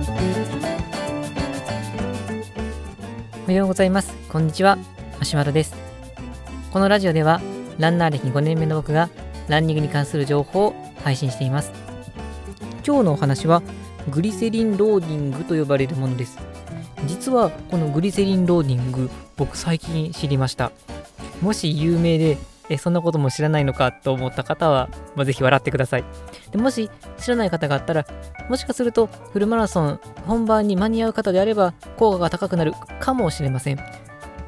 おはようございます。こんにちは。マシュマロです。このラジオではランナー歴5年目の僕がランニングに関する情報を配信しています。今日のお話はグリセリンローディングと呼ばれるものです。実はこのグリセリンローディング僕最近知りました。もし有名でえそんなことも知らないのかと思った方は、まあ、ぜひ笑ってください。でもし知らない方があったらもしかするとフルマラソン本番に間に合う方であれば効果が高くなるかもしれません。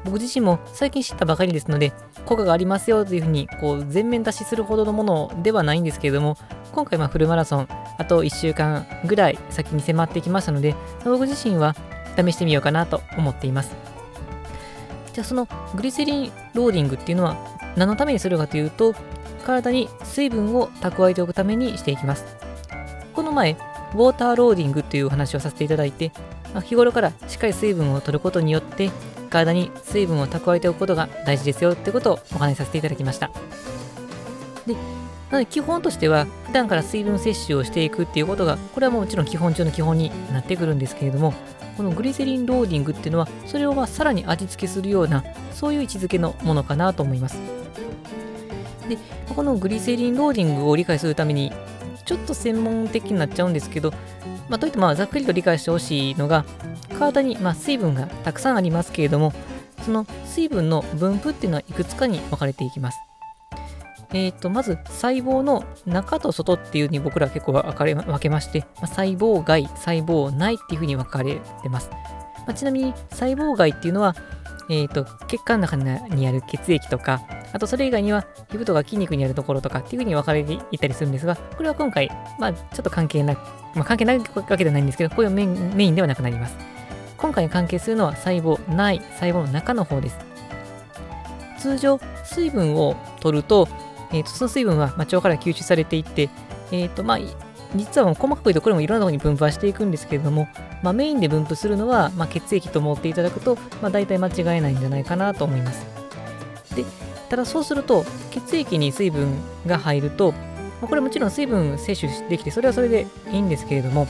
僕自身も最近知ったばかりですので効果がありますよというふうにこう全面出しするほどのものではないんですけれども今回まフルマラソンあと1週間ぐらい先に迫ってきましたので僕自身は試してみようかなと思っています。じゃあそのグリセリンローディングっていうのは何のためにするかというと体に水分を蓄えておくためにしていきます。この前ウォーターローディングというお話をさせていただいて日頃からしっかり水分を取ることによって体に水分を蓄えておくことが大事ですよってことをお話しさせていただきました。でなので基本としては普段から水分摂取をしていくっていうことがこれはもちろん基本中の基本になってくるんですけれどもこのグリセリンローディングっていうのはそれをまさらに味付けするようなそういう位置づけのものかなと思います。でこのグリセリンローディングを理解するためにちょっと専門的になっちゃうんですけど、まあ、といってまあざっくりと理解してほしいのが体にま水分がたくさんありますけれどもその水分の分布っていうのはいくつかに分かれていきます。えーと、まず細胞の中と外っていうふうに僕ら結構分かれ分けまして、まあ、細胞外、細胞内っていうふうに分かれてます。まあ、ちなみに細胞外っていうのは、えーと、血管の中にある血液とか、あとそれ以外には皮膚とか筋肉にあるところとかっていうふうに分かれていたりするんですが、これは今回、まあ、ちょっと関係なく、まあ、関係ないわけではないんですけど、こういうメインではなくなります。今回関係するのは細胞内、細胞の中の方です。通常、水分を取ると、えーと、その水分は、ま腸から吸収されていって、えーとまあ、実は細かく言うとこれもいろんなところに分布はしていくんですけれども、まあ、メインで分布するのは、ま、血液と思っていただくと、まあ、大体間違いないんじゃないかなと思います。でただそうすると血液に水分が入ると、ま、これもちろん水分摂取できてそれはそれでいいんですけれども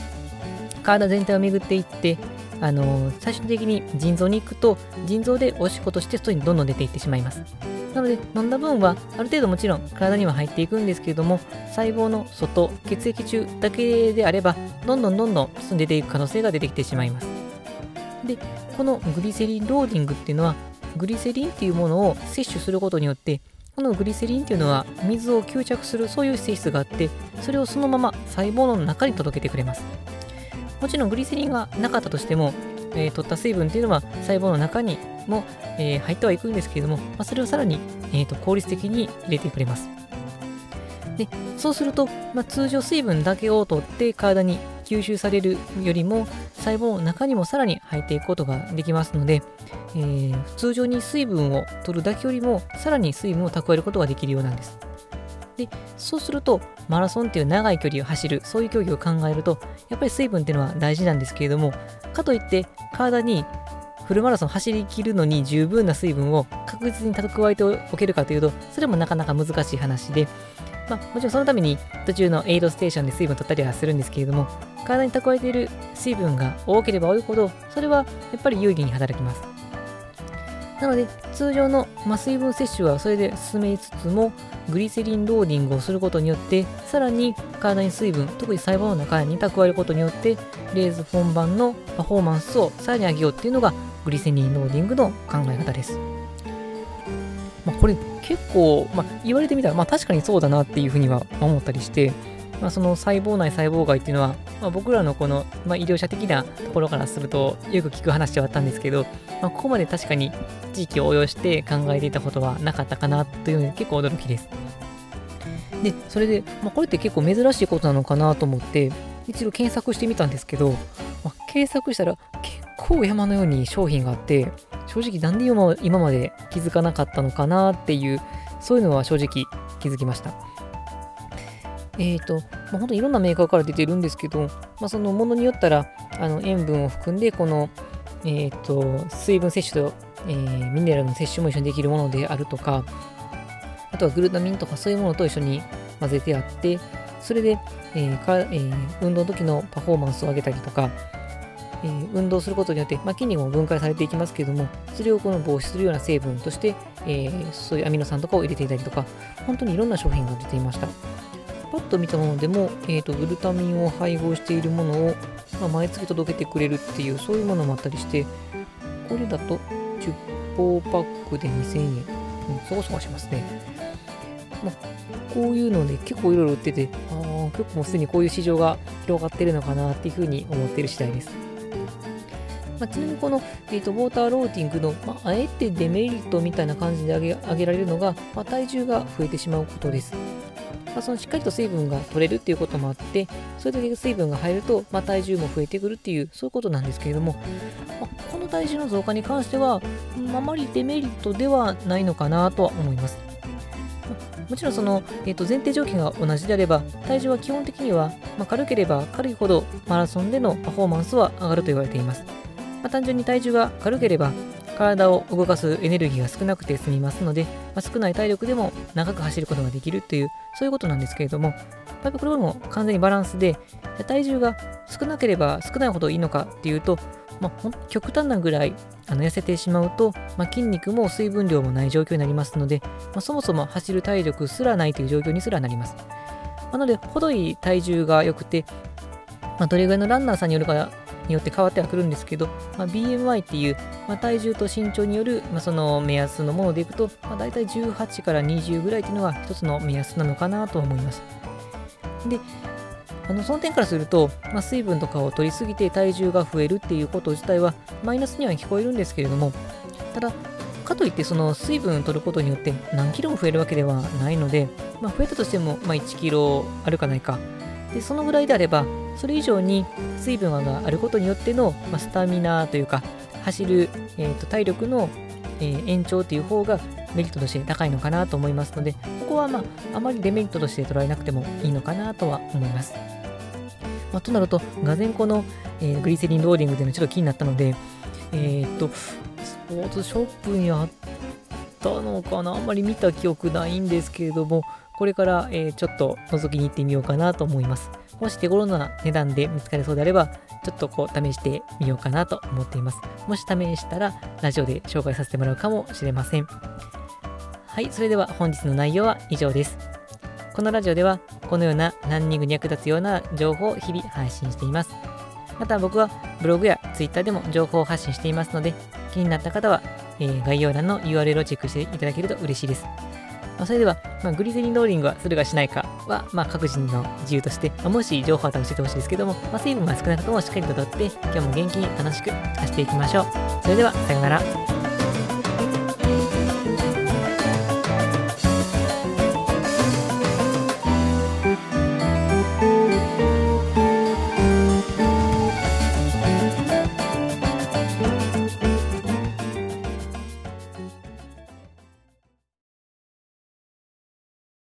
体全体を巡っていってあの、最終的に腎臓に行くと腎臓でおしっことして外にどんどん出ていってしまいます。なので飲んだ分はある程度もちろん体には入っていくんですけれども細胞の外血液中だけであればどんどんどんどん進んでいく可能性が出てきてしまいます。でこのグリセリンローディングっていうのはグリセリンっていうものを摂取することによってこのグリセリンっていうのは水を吸着するそういう性質があってそれをそのまま細胞の中に届けてくれます。もちろんグリセリンがなかったとしてもえー、取った水分っていうのは細胞の中にも、えー、入ってはいくんですけれども、まあ、それをさらに、えーと、効率的に入れてくれます。でそうすると、まあ、通常水分だけを取って体に吸収されるよりも細胞の中にもさらに入っていくことができますので、えー、通常に水分を取るだけよりもさらに水分を蓄えることができるようなんです。でそうするとマラソンっていう長い距離を走るそういう競技を考えるとやっぱり水分っていうのは大事なんですけれどもかといって体にフルマラソン走りきるのに十分な水分を確実に蓄えておけるかというとそれもなかなか難しい話でまあ、もちろんそのために途中のエイドステーションで水分を取ったりはするんですけれども体に蓄えている水分が多ければ多いほどそれはやっぱり有利に働きます。なので通常の、まあ、水分摂取はそれで進めつつもグリセリンローディングをすることによってさらに体に水分特に細胞の中に蓄えることによってレース本番のパフォーマンスをさらに上げようっていうのがグリセリンローディングの考え方です、まあ、これ結構、まあ、言われてみたら、まあ、確かにそうだなっていうふうには思ったりしてまあ、その細胞内細胞外っていうのは、まあ、僕らのこの、まあ、医療者的なところからするとよく聞く話ではあったんですけど、まあ、ここまで確かに地域を応用して考えていたことはなかったかなというので結構驚きです。で、それで、まあ、これって結構珍しいことなのかなと思って、一度検索してみたんですけど、まあ、検索したら結構山のように商品があって、正直なんで今まで気づかなかったのかなっていう、そういうのは正直気づきました。えっ、ー、と、まあ、本当にいろんなメーカーから出てるんですけど、まあ、そのものによったら、あの塩分を含んで、この、えっ、ー、と、水分摂取と、えー、ミネラルの摂取も一緒にできるものであるとか、あとはグルタミンとかそういうものと一緒に混ぜてあって、それで、えーかえ、運動の時のパフォーマンスを上げたりとか、えー、運動することによって、まあ、筋肉も分解されていきますけれども、それをこの防止するような成分として、えー、そういうアミノ酸とかを入れていたりとか、本当にいろんな商品が出ていました。パッと見たものでも、えーと、グルタミンを配合しているものを、まあ、毎月届けてくれるっていう、そういうものもあったりして、これだと10包パックで2000円。うん、そこそこしますね。まあ、こういうので結構いろいろ売ってて、ああ、結構もうすでにこういう市場が広がってるのかなっていうふうに思ってる次第です。まあ、ちなみにこの、えーと、ウォーターローティングの、まあ、あえてデメリットみたいな感じで挙げ挙げられるのが、まあ、体重が増えてしまうことです。まあ、そのしっかりと水分が取れるっていうこともあって、それだけ水分が入ると、まあ、体重も増えてくるっていう、そういうことなんですけれども、まあ、この体重の増加に関しては、あまりデメリットではないのかなとは思います。もちろんその、えー、と前提条件が同じであれば、体重は基本的には、まあ、軽ければ軽いほどマラソンでのパフォーマンスは上がると言われています。まあ、単純に体重が軽ければ、体を動かすエネルギーが少なくて済みますので、まあ、少ない体力でも長く走ることができるという、そういうことなんですけれども、やっぱりこれも完全にバランスで、体重が少なければ少ないほどいいのかっていうと、まあ、極端なぐらいあの痩せてしまうと、まあ、筋肉も水分量もない状況になりますので、ま、そもそも走る体力すらないという状況にすらなります。なので、程いい体重が良くて、ま、どれぐらいのランナーさんによるかによって変わってはくるんですけど、まあ、BMI っていう、まあ、体重と身長による、まあ、その目安のものでいくと、まあ、大体18から20ぐらいっていうのが一つの目安なのかなと思います。で、あのその点からすると、まあ、水分とかを取りすぎて体重が増えるっていうこと自体はマイナスには聞こえるんですけれども、ただ、かといってその水分を取ることによって何キロも増えるわけではないので、まあ、増えたとしても、まあ、1キロあるかないか。で、そのぐらいであれば、それ以上に水分があることによっての、まあ、スタミナというか、走る、えーと、体力の、えー、延長という方がメリットとして高いのかなと思いますので、ここはまあ、あまりデメリットとして捉えなくてもいいのかなとは思います。まあ、となると、がぜんこの、えー、グリセリンローディングというのはちょっと気になったので、えー、っと、スポーツショップにあったのかな？あんまり見た記憶ないんですけれども、これから、えー、ちょっと覗きに行ってみようかなと思います。もし手頃な値段で見つかりそうであれば、ちょっとこう試してみようかなと思っています。もし試したら、ラジオで紹介させてもらうかもしれません。はい、それでは本日の内容は以上です。このラジオでは、このようなランニングに役立つような情報を日々配信しています。また僕はブログや Twitter でも情報を発信していますので、気になった方は、えー、概要欄の URL をチェックしていただけると嬉しいです。まあ、それでは、まあ、グリセリンローリングはするかしないかは、まあ、各人の自由として、まあ、もし情報あったら教えてほしいですけども、まあ、水分が少なくともしっかりととって、今日も元気に楽しく走っていきましょう。それでは、さようなら。